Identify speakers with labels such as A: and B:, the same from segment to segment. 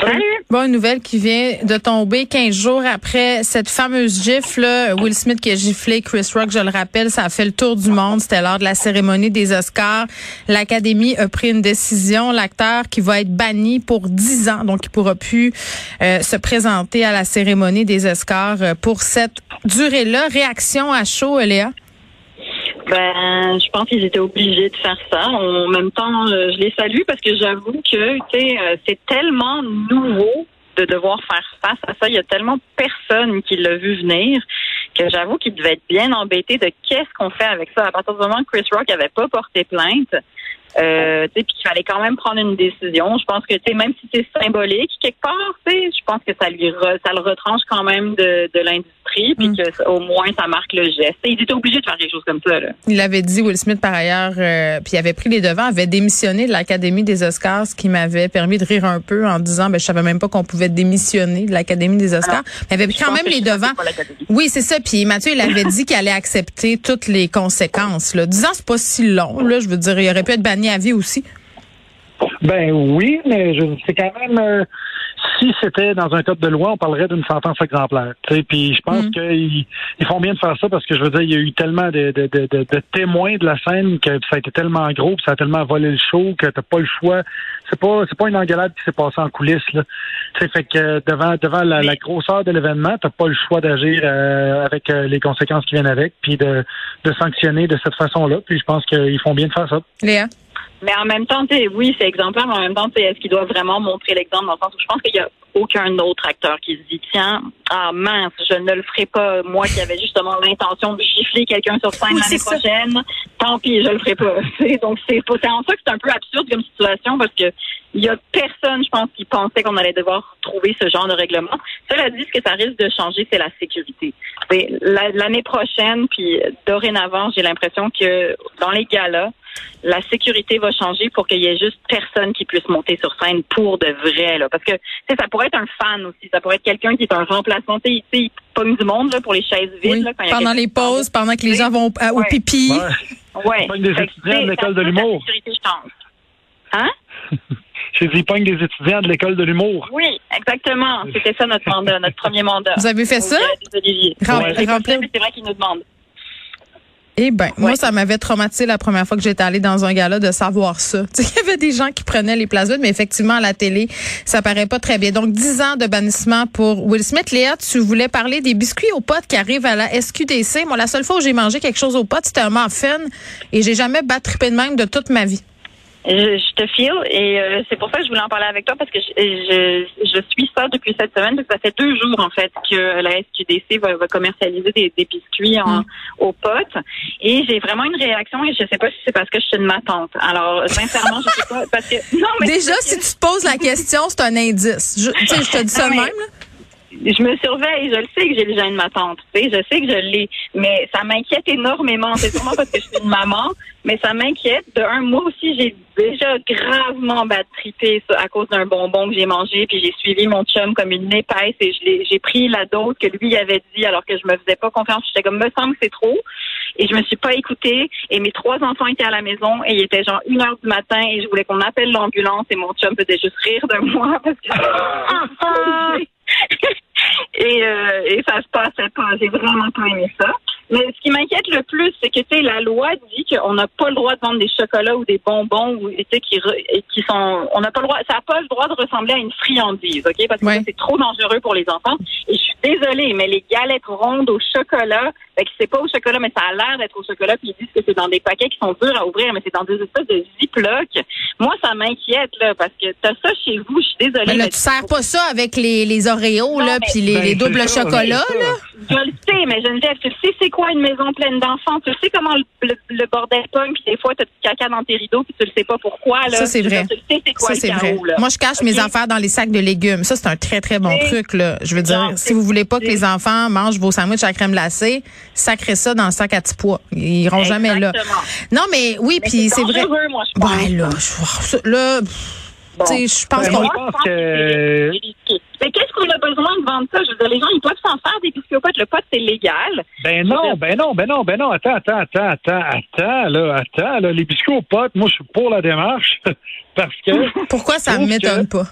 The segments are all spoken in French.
A: Salut.
B: Bon, une nouvelle qui vient de tomber 15 jours après cette fameuse gifle. Will Smith qui a giflé Chris Rock, je le rappelle, ça a fait le tour du monde. C'était lors de la cérémonie des Oscars. L'Académie a pris une décision. L'acteur qui va être banni pour 10 ans, donc il pourra plus euh, se présenter à la cérémonie des Oscars euh, pour cette durée-là. Réaction à chaud, Léa?
A: Ben, je pense qu'ils étaient obligés de faire ça. En même temps, euh, je les salue parce que j'avoue que, euh, c'est tellement nouveau de devoir faire face à ça. Il y a tellement personne qui l'a vu venir que j'avoue qu'il devait être bien embêté de qu'est-ce qu'on fait avec ça. À partir du moment que Chris Rock avait pas porté plainte, euh, puis qu'il fallait quand même prendre une décision. Je pense que, même si c'est symbolique quelque part, je pense que ça lui re- ça le retranche quand même de, de l'industrie, puis
B: Mm.
A: que au moins ça marque le geste. Ils étaient obligés de faire quelque chose comme ça. Là.
B: Il avait dit, Will Smith, par ailleurs, euh, puis il avait pris les devants, avait démissionné de l'Académie des Oscars, ce qui m'avait permis de rire un peu en disant, ben, je savais même pas qu'on pouvait démissionner de l'Académie des Oscars.
A: Alors,
B: Mais il avait quand même
A: que
B: les devants. Oui, c'est ça. Puis Mathieu, il avait dit qu'il allait accepter toutes les conséquences. Là. 10 ans, c'est pas si long. Là, je veux dire, il aurait pu être banni à vie aussi.
C: Ben oui, mais je- c'est quand même euh, si c'était dans un code de loi, on parlerait d'une sentence exemplaire. Puis je pense
B: Mm.
C: qu'ils ils font bien de faire ça parce que je veux dire, il y a eu tellement de, de, de, de- témoins de la scène que ça a été tellement gros, puis ça a tellement volé le show que t'as pas le choix. C'est pas c'est pas une engueulade qui s'est passée en coulisses là. Tu sais, fait que euh, devant devant la, la grosseur de l'événement, t'as pas le choix d'agir euh, avec euh, les conséquences qui viennent avec, puis de, de sanctionner de cette façon-là. Puis je pense qu'ils font bien de faire ça.
B: Léa?
A: Mais en même temps, oui, c'est exemplaire, mais en même temps, est-ce qu'il doit vraiment montrer l'exemple dans le sens où je pense qu'il y a aucun autre acteur qui se dit tiens, ah mince, je ne le ferai pas, moi qui avais justement l'intention de gifler quelqu'un sur scène
B: Oui,
A: l'année prochaine, tant pis, je le ferai pas. Donc c'est pas- c'est en ça que c'est un peu absurde comme situation parce que il y a personne, je pense, qui pensait qu'on allait devoir trouver ce genre de règlement. Cela dit, ce que ça risque de changer, c'est la sécurité. C'est la- L'année prochaine, puis dorénavant, j'ai l'impression que dans les galas, la sécurité va changer pour qu'il y ait juste personne qui puisse monter sur scène pour de vrai. Là. Parce que ça pourrait être un fan aussi. Ça pourrait être quelqu'un qui est un remplaçant. Tu sais, du monde là, pour les chaises vides.
B: Oui.
A: là, quand il y a
B: Pendant les pauses, pendant que les gens vont euh, au
A: Ouais.
B: pipi.
C: Ouais.
A: Ouais.
C: Des étudiants de l'école de l'humour.
A: La sécurité change. Hein?
C: J'ai dit, ils pognent des étudiants de l'école de l'humour.
A: Oui, exactement. C'était ça notre mandat, notre premier mandat.
B: Vous avez fait ça?
A: Gala des.
B: Rem-
A: Ouais,
B: remplir-
A: c'est vrai qu'ils nous demandent.
B: Eh ben, moi, ça m'avait traumatisé la première fois que j'étais allée dans un gala de savoir ça. Tu sais, il y avait des gens qui prenaient les places vides, mais effectivement, à la télé, ça paraît pas très bien. Donc, 10 ans de bannissement pour Will Smith. Léa, tu voulais parler des biscuits aux potes qui arrivent à la SQDC. Moi, la seule fois où j'ai mangé quelque chose aux potes, c'était un muffin et j'ai jamais battrippé de même de toute ma vie.
A: Je, je te file et euh, c'est pour ça que je voulais en parler avec toi parce que je, je, je suis ça depuis cette semaine que ça fait deux jours en fait que la SQDC va, va commercialiser des, des biscuits en,
B: Mm.
A: aux potes et j'ai vraiment une réaction et je sais pas si c'est parce que je suis de ma tante. Alors sincèrement je sais pas parce que non mais
B: Déjà, si tu te poses la question, c'est un indice. Je, tu sais, je te dis ça de même. là.
A: Je me surveille, je le sais que j'ai le gène de ma tante, tu sais, je sais que je l'ai, mais ça m'inquiète énormément. C'est sûrement parce que je suis une maman, mais ça m'inquiète. De un, moi aussi, j'ai déjà gravement battrippé ça à cause d'un bonbon que j'ai mangé, puis j'ai suivi mon chum comme une épaisse et j'ai pris la dose que lui avait dit alors que je me faisais pas confiance. J'étais comme, me semble que c'est trop. Et je me suis pas écoutée. Et mes trois enfants étaient à la maison et il était genre une heure du matin et je voulais qu'on appelle l'ambulance et mon chum faisait juste rire de moi parce que et, euh, et ça se passait pas. J'ai vraiment pas aimé ça. Mais ce qui m'inquiète le plus, c'est que tu sais, la loi dit qu'on n'a pas le droit de vendre des chocolats ou des bonbons ou tu sais qui qui sont on n'a pas le droit ça n'a pas le droit de ressembler à une friandise, OK? Parce que
B: Ouais.
A: c'est trop dangereux pour les enfants et je suis désolée mais les galettes rondes au chocolat, fait que c'est pas au chocolat mais ça a l'air d'être au chocolat puis ils disent que c'est dans des paquets qui sont durs à ouvrir mais c'est dans des espèces de Ziploc. Moi ça m'inquiète là parce que t'as ça chez vous, je suis désolée.
B: Mais là,
A: mais
B: tu sers pas ça avec les, les Oreos,
A: Non,
B: là, puis les,
C: Ben,
B: les doubles chocolats, là.
A: Je le sais, mais Geneviève, tu sais c'est quoi une maison pleine d'enfants? Tu sais comment le, le, le bordel pogne, puis des fois, t'as du caca dans tes rideaux, puis tu le sais pas pourquoi. Là.
B: Ça, c'est vrai.
A: Tu sais c'est quoi
B: Ça,
A: le
B: c'est vrai.
A: là.
B: Moi, je cache mes affaires dans les sacs de légumes. Ça, c'est un très, très bon truc, là. Je veux dire,
A: Non,
B: si vous voulez pas que les enfants mangent vos sandwichs à crème glacée, sacrez ça dans le sac à petits pois. Ils iront jamais là.
A: Exactement.
B: Non, mais oui, puis c'est vrai.
A: moi, je pense.
B: Ben là, je- là,
A: Bon.
B: Je pense
C: Ben,
B: qu'on
A: besoin de vendre ça? Je veux dire, les gens, ils peuvent s'en faire des biscuits au pot. Le pot, c'est légal.
C: Ben non, ben non, ben non, ben non. Attends, attends, attends, attends, attends, là, attends, là. Les biscuits aux potes, moi, je suis pour la démarche. parce que.
B: pourquoi ça
C: trouve
B: m'étonne
C: que-
B: pas?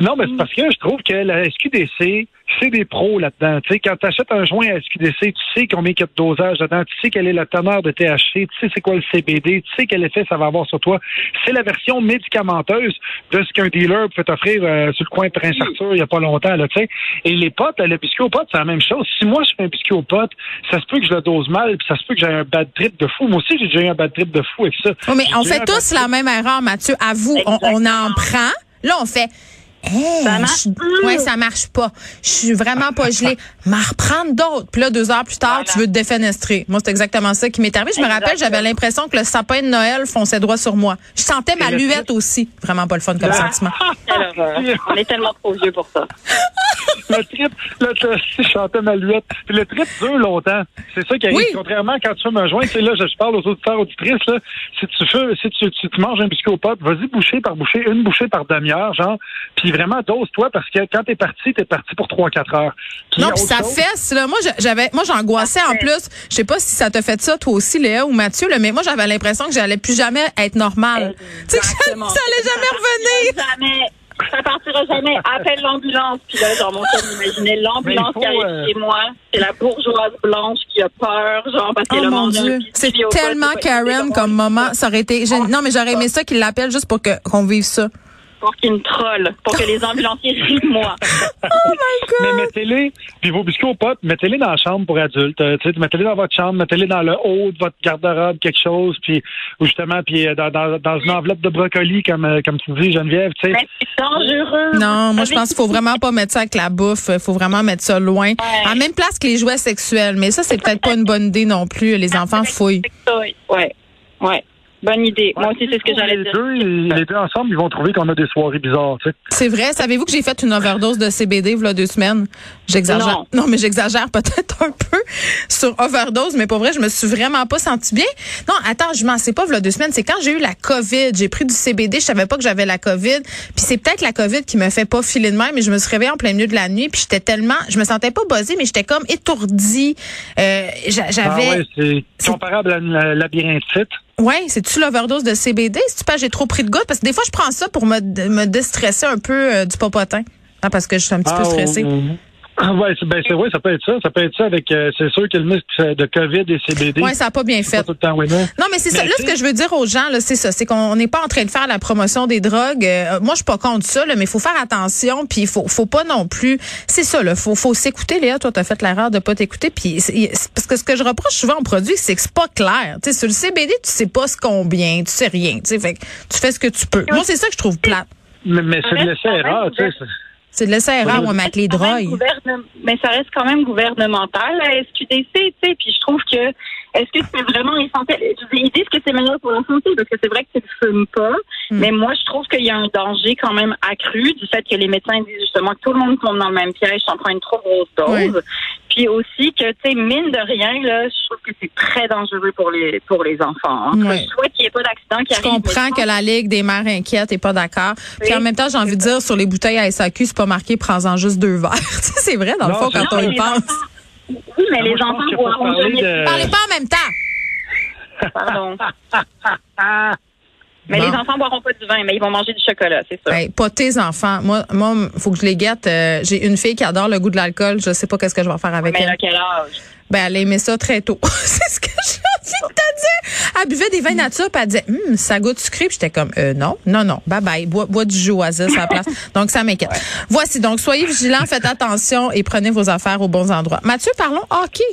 C: Non, mais c'est parce que je trouve que la SQDC, c'est des pros là-dedans. Tu sais, quand tu achètes un joint à SQDC, tu sais combien il y a de dosage dedans, tu sais quelle est la teneur de THC, tu sais c'est quoi le CBD, tu sais quel effet ça va avoir sur toi. C'est la version médicamenteuse de ce qu'un dealer peut t'offrir euh, sur le coin de Prince Arthur il y a pas longtemps, là, tu sais. Et les potes, le biscuit aux potes, c'est la même chose. Si moi je fais un biscuit aux potes, ça se peut que je le dose mal, puis ça se peut que j'ai un bad trip de fou. Moi aussi, j'ai déjà eu un bad trip de fou avec ça.
B: Oui, mais on fait tous la même erreur, Mathieu. À vous, on, on en prend. Là, on fait. Hey,
A: Ça marche
B: je- ouais, ça marche pas. Je suis vraiment pas gelée. M'en reprendre d'autres. Puis là, deux heures plus tard,
A: Voilà.
B: tu veux te défenestrer. Moi, c'est exactement ça qui m'est arrivé. Je me rappelle, j'avais l'impression que le sapin de Noël fonçait droit sur moi. Je sentais ma luette aussi. Vraiment pas le fun comme sentiment.
A: Alors, euh, on est tellement trop vieux pour ça.
C: le trip, le, le- je chantais ma luette. Puis le trip dure longtemps. C'est ça qui arrive.
B: Oui.
C: Contrairement quand tu fumes un joint, tu sais, là, je, je parle aux auditeurs, auditrices, là. Si tu fais, si tu, tu, tu manges un biscuit au pot, vas-y boucher par boucher, une bouchée par demi-heure, genre. Puis vraiment, dose-toi parce que quand t'es parti, t'es parti pour 3-4 heures.
B: Non, puis ça
C: chose-
B: fesse, là. Moi, j'avais, moi, j'angoissais en plus. Je sais pas si ça t'a fait ça, toi aussi, Léa ou Mathieu, là, mais moi, j'avais l'impression que j'allais plus jamais être normale. Tu sais, que ça, allait jamais revenir.
A: Jamais. Ça partira jamais. Appelle l'ambulance. Puis là, genre, mon chum imaginait l'ambulance qui arrive
C: euh,
A: chez moi. C'est la bourgeoise blanche qui a peur, genre, parce qu'elle
B: Oh
A: a
B: mon Dieu, c'est tellement Karen comme moment. Ça aurait été. j'ai- Non, mais j'aurais aimé ça qu'il l'appelle juste pour que qu'on vive ça.
A: Pour qu'il me troll. Pour que les ambulanciers rient de moi.
C: Mais mettez-les, puis vos biscuits aux potes, mettez-les dans la chambre pour adultes. Euh, tu sais, mettez-les dans votre chambre, mettez-les dans le haut de votre garde-robe, quelque chose, puis ou justement, puis euh, dans, dans, dans une enveloppe de brocoli, comme euh, comme tu dis, Geneviève.
A: Mais c'est dangereux.
B: Non, moi je pense qu'il faut vraiment pas mettre ça avec la bouffe. Il faut vraiment mettre ça loin. À la même place que les jouets sexuels. Mais ça, c'est peut-être pas une bonne idée non plus. Les enfants fouillent.
A: Ouais. Ouais. Bonne idée. Moi aussi, c'est ce que j'allais
C: les
A: dire.
C: deux, ils- les deux ensemble, ils vont trouver qu'on a des soirées bizarres, tu sais.
B: C'est vrai. Savez-vous que j'ai fait une overdose de CBD il y a deux semaines? J'exagère.
A: Non.
B: mais j'exagère peut-être un peu sur overdose, mais pour vrai, je me suis vraiment pas sentie bien. Non, attends, je m'en sais pas il y a deux semaines. C'est quand j'ai eu la COVID. J'ai pris du CBD. Je savais pas que j'avais la COVID. Puis c'est peut-être la COVID qui me fait pas filer de même, mais je me suis réveillée en plein milieu de la nuit. Puis j'étais tellement, je me sentais pas buzzée, mais j'étais comme étourdie. Euh,
C: Ah
B: j'avais.
C: ouais, c'est
B: c'est-
C: comparable à la labyrinthite.
B: Ouais, c'est-tu l'overdose de CBD? Si tu pas j'ai trop pris de gouttes? Parce que des fois, je prends ça pour me, me déstresser un peu euh, du popotin. Ah, parce que je suis un petit peu stressée.
C: oh, Ah ouais, c'est ben c'est vrai, ça peut être ça. Ça peut être ça avec euh, c'est sûr que le mix de COVID et CBD.
B: Ouais, ça a pas bien
C: pas
B: fait.
C: tout le temps winner.
B: Non, mais c'est ça. Là, ce que je veux dire aux gens, là, c'est ça. C'est qu'on n'est pas en train de faire la promotion des drogues. Euh, moi, je suis pas contre ça, là, mais il faut faire attention. Puis il faut, faut pas non plus. C'est ça, là. Faut, faut s'écouter, Léa. Toi, t'as fait l'erreur de pas t'écouter. Puis parce que ce que je reproche souvent aux produits, c'est que c'est pas clair. Tu sais, sur le CBD, tu sais pas ce combien, tu sais rien. Tu sais, fait que tu fais ce que tu peux. Moi, c'est ça que je trouve plate.
C: Mais, mais c'est de
A: quand
C: erreur, tu sais. C'est-
B: de laisser erreur,
C: Oui.
B: moi,
A: même
B: drogues.
A: gouvernem- Mais ça reste quand même gouvernemental, la SQDC, tu sais. Puis je trouve que, est-ce que c'est vraiment essentiel? Ils disent que c'est meilleur pour la santé parce que c'est vrai que tu ne fumes pas.
B: Hmm.
A: Mais moi, je trouve qu'il y a un danger quand même accru du fait que les médecins disent justement que tout le monde tombe dans le même piège sans prendre une trop grosse dose. Puis aussi que, tu sais, mine de rien, là, je trouve que c'est très dangereux pour les, pour les enfants. hein.
B: Ouais.
A: Je souhaite qu'il n'y ait pas d'accident qui
B: Je
A: arrive.
B: comprends que la Ligue des mères inquiète est pas d'accord. Puis en même temps, j'ai envie de dire, sur les bouteilles à SAQ, c'est pas marqué, prends-en juste deux verres. Tu sais, c'est vrai, dans le fond, quand on y
A: les
B: pense.
A: enfants- Oui, mais les enfants
B: Parlez pas en même temps.
A: Pardon. Mais les enfants boiront pas du vin, mais ils vont manger du chocolat, c'est ça.
B: Hey, pas tes enfants. Moi, moi, faut que je les guette. Euh, j'ai une fille qui adore le goût de l'alcool. Je sais pas qu'est-ce que je vais faire avec
A: mais
B: elle.
A: à quel âge?
B: Ben, elle aimait ça très tôt. c'est ce que j'ai envie de te dire. Elle buvait des vins nature, puis elle disait, hum, ça goûte sucré. Puis j'étais comme, euh, non, non, non, bye bye, bois, bois du jus oasis à la place. donc, ça m'inquiète. Voici, donc, soyez vigilants, faites attention et prenez vos affaires aux bons endroits. Mathieu, parlons hockey.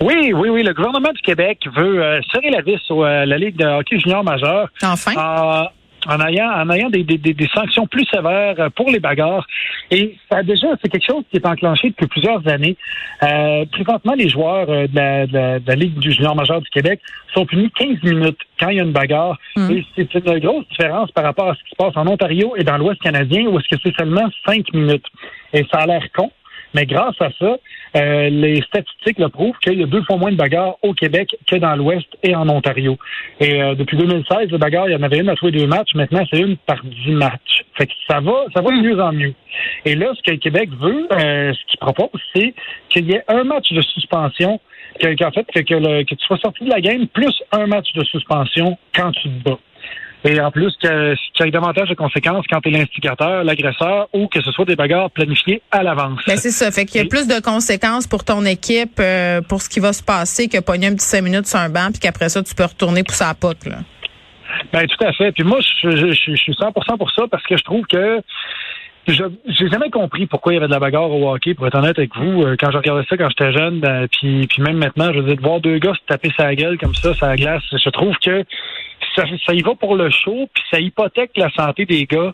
C: Oui, oui, oui. Le gouvernement du Québec veut euh, serrer la vis sur euh, la Ligue de hockey junior majeur.
B: Enfin.
C: en, en ayant, en ayant des, des, des, sanctions plus sévères euh, pour les bagarres. Et ça, déjà, c'est quelque chose qui est enclenché depuis plusieurs années. Euh, présentement, les joueurs euh, de, la, de, la, de la Ligue du junior majeur du Québec sont punis 15 minutes quand il y a une bagarre.
B: Mm.
C: Et c'est une grosse différence par rapport à ce qui se passe en Ontario et dans l'Ouest canadien, où est-ce que c'est seulement 5 minutes. Et ça a l'air con. Mais grâce à ça, euh, les statistiques le prouvent qu'il y a deux fois moins de bagarres au Québec que dans l'Ouest et en Ontario. Et euh, depuis 2016, les bagarres, il y en avait une à tous les deux matchs. Maintenant, c'est une par dix matchs. Fait que ça va, ça va de mieux en mieux. Et là, ce que le Québec veut, euh, ce qu'il propose, c'est qu'il y ait un match de suspension, que- qu'en fait, que tu sois sorti de la game, plus un match de suspension quand tu te bats. Et en plus, qu'il y ait davantage de conséquences quand tu es l'instigateur, l'agresseur, ou que ce soit des bagarres planifiées à l'avance.
B: Ben c'est ça. Fait qu'il y a plus de conséquences pour ton équipe, euh, pour ce qui va se passer, que pogner un petit cinq minutes sur un banc, puis qu'après ça, tu peux retourner pour sa pote, là.
C: Ben tout à fait. Puis moi, je, je, je- je suis 100% pour ça parce que je trouve que je j'ai jamais compris pourquoi il y avait de la bagarre au hockey. Pour être honnête avec vous, Euh, quand je regardais ça quand j'étais jeune, ben, puis puis même maintenant, je veux dire de voir deux gars se taper sa gueule comme ça, sa glace, je trouve que ça, ça y va pour le show, puis ça hypothèque la santé des gars.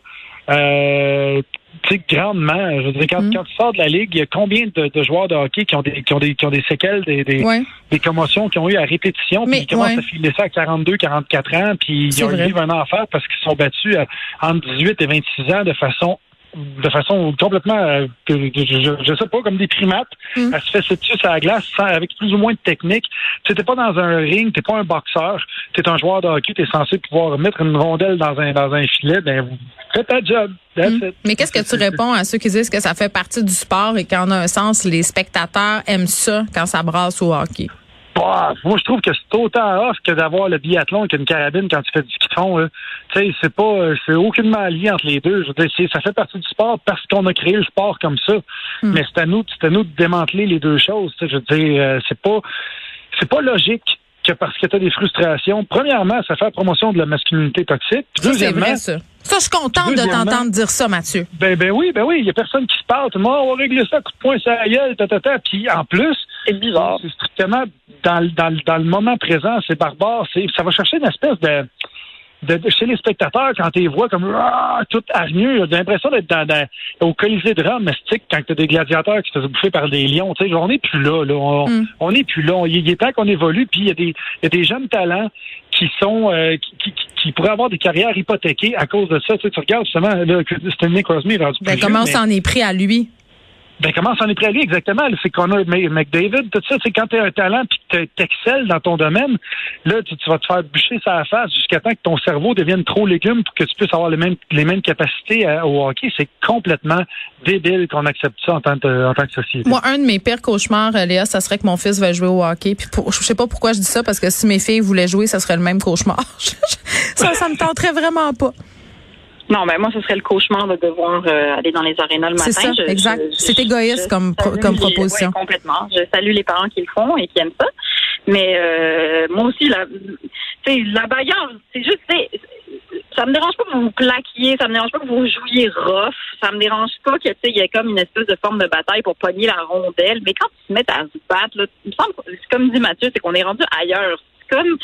C: Euh, tu sais, grandement. Je veux dire, quand,
B: Mm.
C: quand tu sors de la ligue, il y a combien de, de joueurs de hockey qui ont des, qui ont des, qui ont des séquelles, des, des,
B: Ouais.
C: des commotions qui ont eu à répétition, puis ils commencent
B: ouais.
C: à filer ça à 42, 44 ans, puis ils ont vivre un enfer parce qu'ils sont battus à, entre 18 et 26 ans de façon de façon complètement, euh, je, sais pas, comme des primates.
B: Mm.
C: Elle se fait dessus à la glace sans- avec plus ou moins de technique. Tu n'es pas dans un ring, t'es pas un boxeur, tu es un joueur de hockey, tu es censé pouvoir mettre une rondelle dans un, dans un filet. Ben, fais ta job. That's
B: Mm.
C: it.
B: Mais qu'est-ce que tu réponds à ceux qui disent que ça fait partie du sport et qu'en un sens, les spectateurs aiment ça quand ça brasse au hockey?
C: Bah, moi, je trouve que c'est autant off que d'avoir le biathlon avec une carabine quand tu fais du ski de fond. là. Tu sais, c'est pas, c'est aucunement lié entre les deux. Je veux dire, ça fait partie du sport parce qu'on a créé le sport comme ça.
B: Hmm.
C: Mais c'est à nous, c'est à nous de démanteler les deux choses. Je veux dire, euh, c'est pas, c'est pas logique que parce que tu as des frustrations. Premièrement, ça fait la promotion de la masculinité toxique. Puis Deuxièmement,
B: ça. Ça, je suis contente de t'entendre dire ça, Mathieu.
C: ben, ben oui, ben oui, il y a personne qui se parle. Tout le monde, on va régler ça, coup de poing la gueule, ta, ta, ta. Puis en plus,
A: C'est bizarre.
C: c'est strictement dans, le- dans, dans le moment présent, c'est barbare. C'est, ça va chercher une espèce de, de, de- chez les spectateurs quand tu les vois comme ah, tout hargneux. J'ai l'impression d'être dans, dans- au Colisée de Rome, mystique, quand tu as des gladiateurs qui se font bouffer par des lions. Tu sais, on n'est plus là. là. On,
B: Mm.
C: on n'est plus là. Il, est temps qu'on évolue. Puis il y, a des, il y a des jeunes talents qui sont euh, qui, qui, qui- pourraient avoir des carrières hypothéquées à cause de ça. Tu, sais, tu regardes justement là, Stanley Crosby est rendu
B: Ben,
C: plus
B: comment
C: mais-
B: s'en est pris à lui?
C: Ben, comment s'en est pris à exactement? C'est M- McDavid, tout ça. C'est quand tu as un talent puis que tu excelles dans ton domaine, là, tu, vas te faire bûcher sa face jusqu'à temps que ton cerveau devienne trop légume pour que tu puisses avoir les mêmes, les mêmes capacités au hockey. C'est complètement débile qu'on accepte ça en tant, que- en tant que société.
B: Moi, un de mes pires cauchemars, euh, Léa, ça serait que mon fils va jouer au hockey. Puis pour, je sais pas pourquoi je dis ça, parce que si mes filles voulaient jouer, ça serait le même cauchemar. ça, ça me tenterait vraiment pas.
A: Non, ben moi, ce serait le cauchemar de devoir euh, aller dans les arénas le matin.
B: C'est ça,
A: Je-
B: exact. C'est égoïste
A: je
B: comme pro- comme proposition.
A: complètement. Je salue les parents qui le font et qui aiment ça. Mais euh, moi aussi, la, tu sais, la bagarre, c'est juste, ça me dérange pas que vous vous plaquiez, ça me dérange pas que vous jouiez rough, ça me dérange pas que, tu sais, il y a comme une espèce de forme de bataille pour pogner la rondelle. Mais quand ils se mettent à se battre, là, il me semble, c'est comme dit Mathieu, c'est qu'on est rendu ailleurs. C'est comme,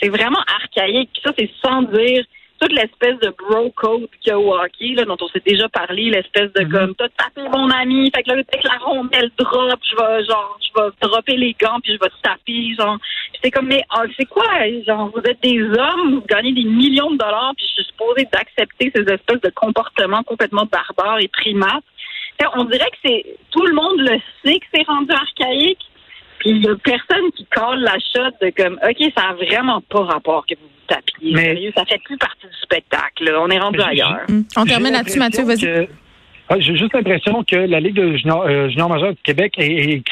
A: c'est vraiment archaïque. Ça, c'est sans dire toute l'espèce de bro code qu'il y a au hockey, là, dont on s'est déjà parlé, l'espèce de comme t'as tapé mon ami, fait que là, dès que la rondelle drop, je vais genre je vais dropper les gants puis je vais te taper, genre c'est comme mais ah, c'est quoi, genre vous êtes des hommes, vous gagnez des millions de dollars, puis je suis supposée d'accepter ces espèces de comportements complètement barbares et primates. Fait, on dirait que c'est tout le monde le sait que c'est rendu archaïque. Puis il y a personne qui colle la shot de comme OK, ça a vraiment pas rapport que vous vous tapiez.
C: Mais-
A: Sérieux, ça fait plus partie du spectacle. là. On est rendu ailleurs.
B: Hum. On termine là-dessus, Mathieu, vas-y.
C: que- Ah, J'ai juste l'impression que la Ligue de junior, euh, junior majeur du Québec est, est,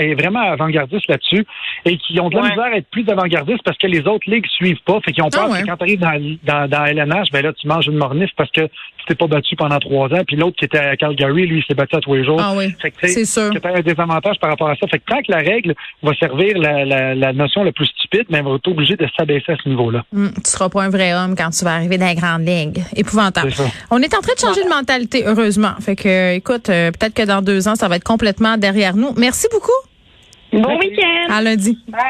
C: est vraiment avant-gardiste là-dessus et qui ont de la
A: Ouais.
C: misère à être plus avant-gardistes parce que les autres ligues suivent pas. Fait qu'ils ont peur
B: Ah ouais.
C: que quand tu arrives dans, dans, dans LNH, ben là, tu manges une mornif parce que tu t'es pas battu pendant trois ans. Puis l'autre qui était à Calgary, lui, il s'est battu à tous les jours.
B: Ah oui,
C: Fait que, tu sais,
B: c'est sûr.
C: t'as un désavantage par rapport à ça. Fait que tant que la règle va servir la, la, la notion la plus stupide, ben, on va être obligé de s'abaisser à ce niveau-là.
B: Hum, tu seras pas un vrai homme quand tu vas arriver dans la grande ligue. Épouvantable.
C: Ça.
B: On est en train de changer de mentalité, heureusement. Fait que, écoute, euh, peut-être que dans deux ans, ça va être complètement derrière nous. Merci beaucoup.
A: Bon week-end.
B: À lundi.
A: Bye.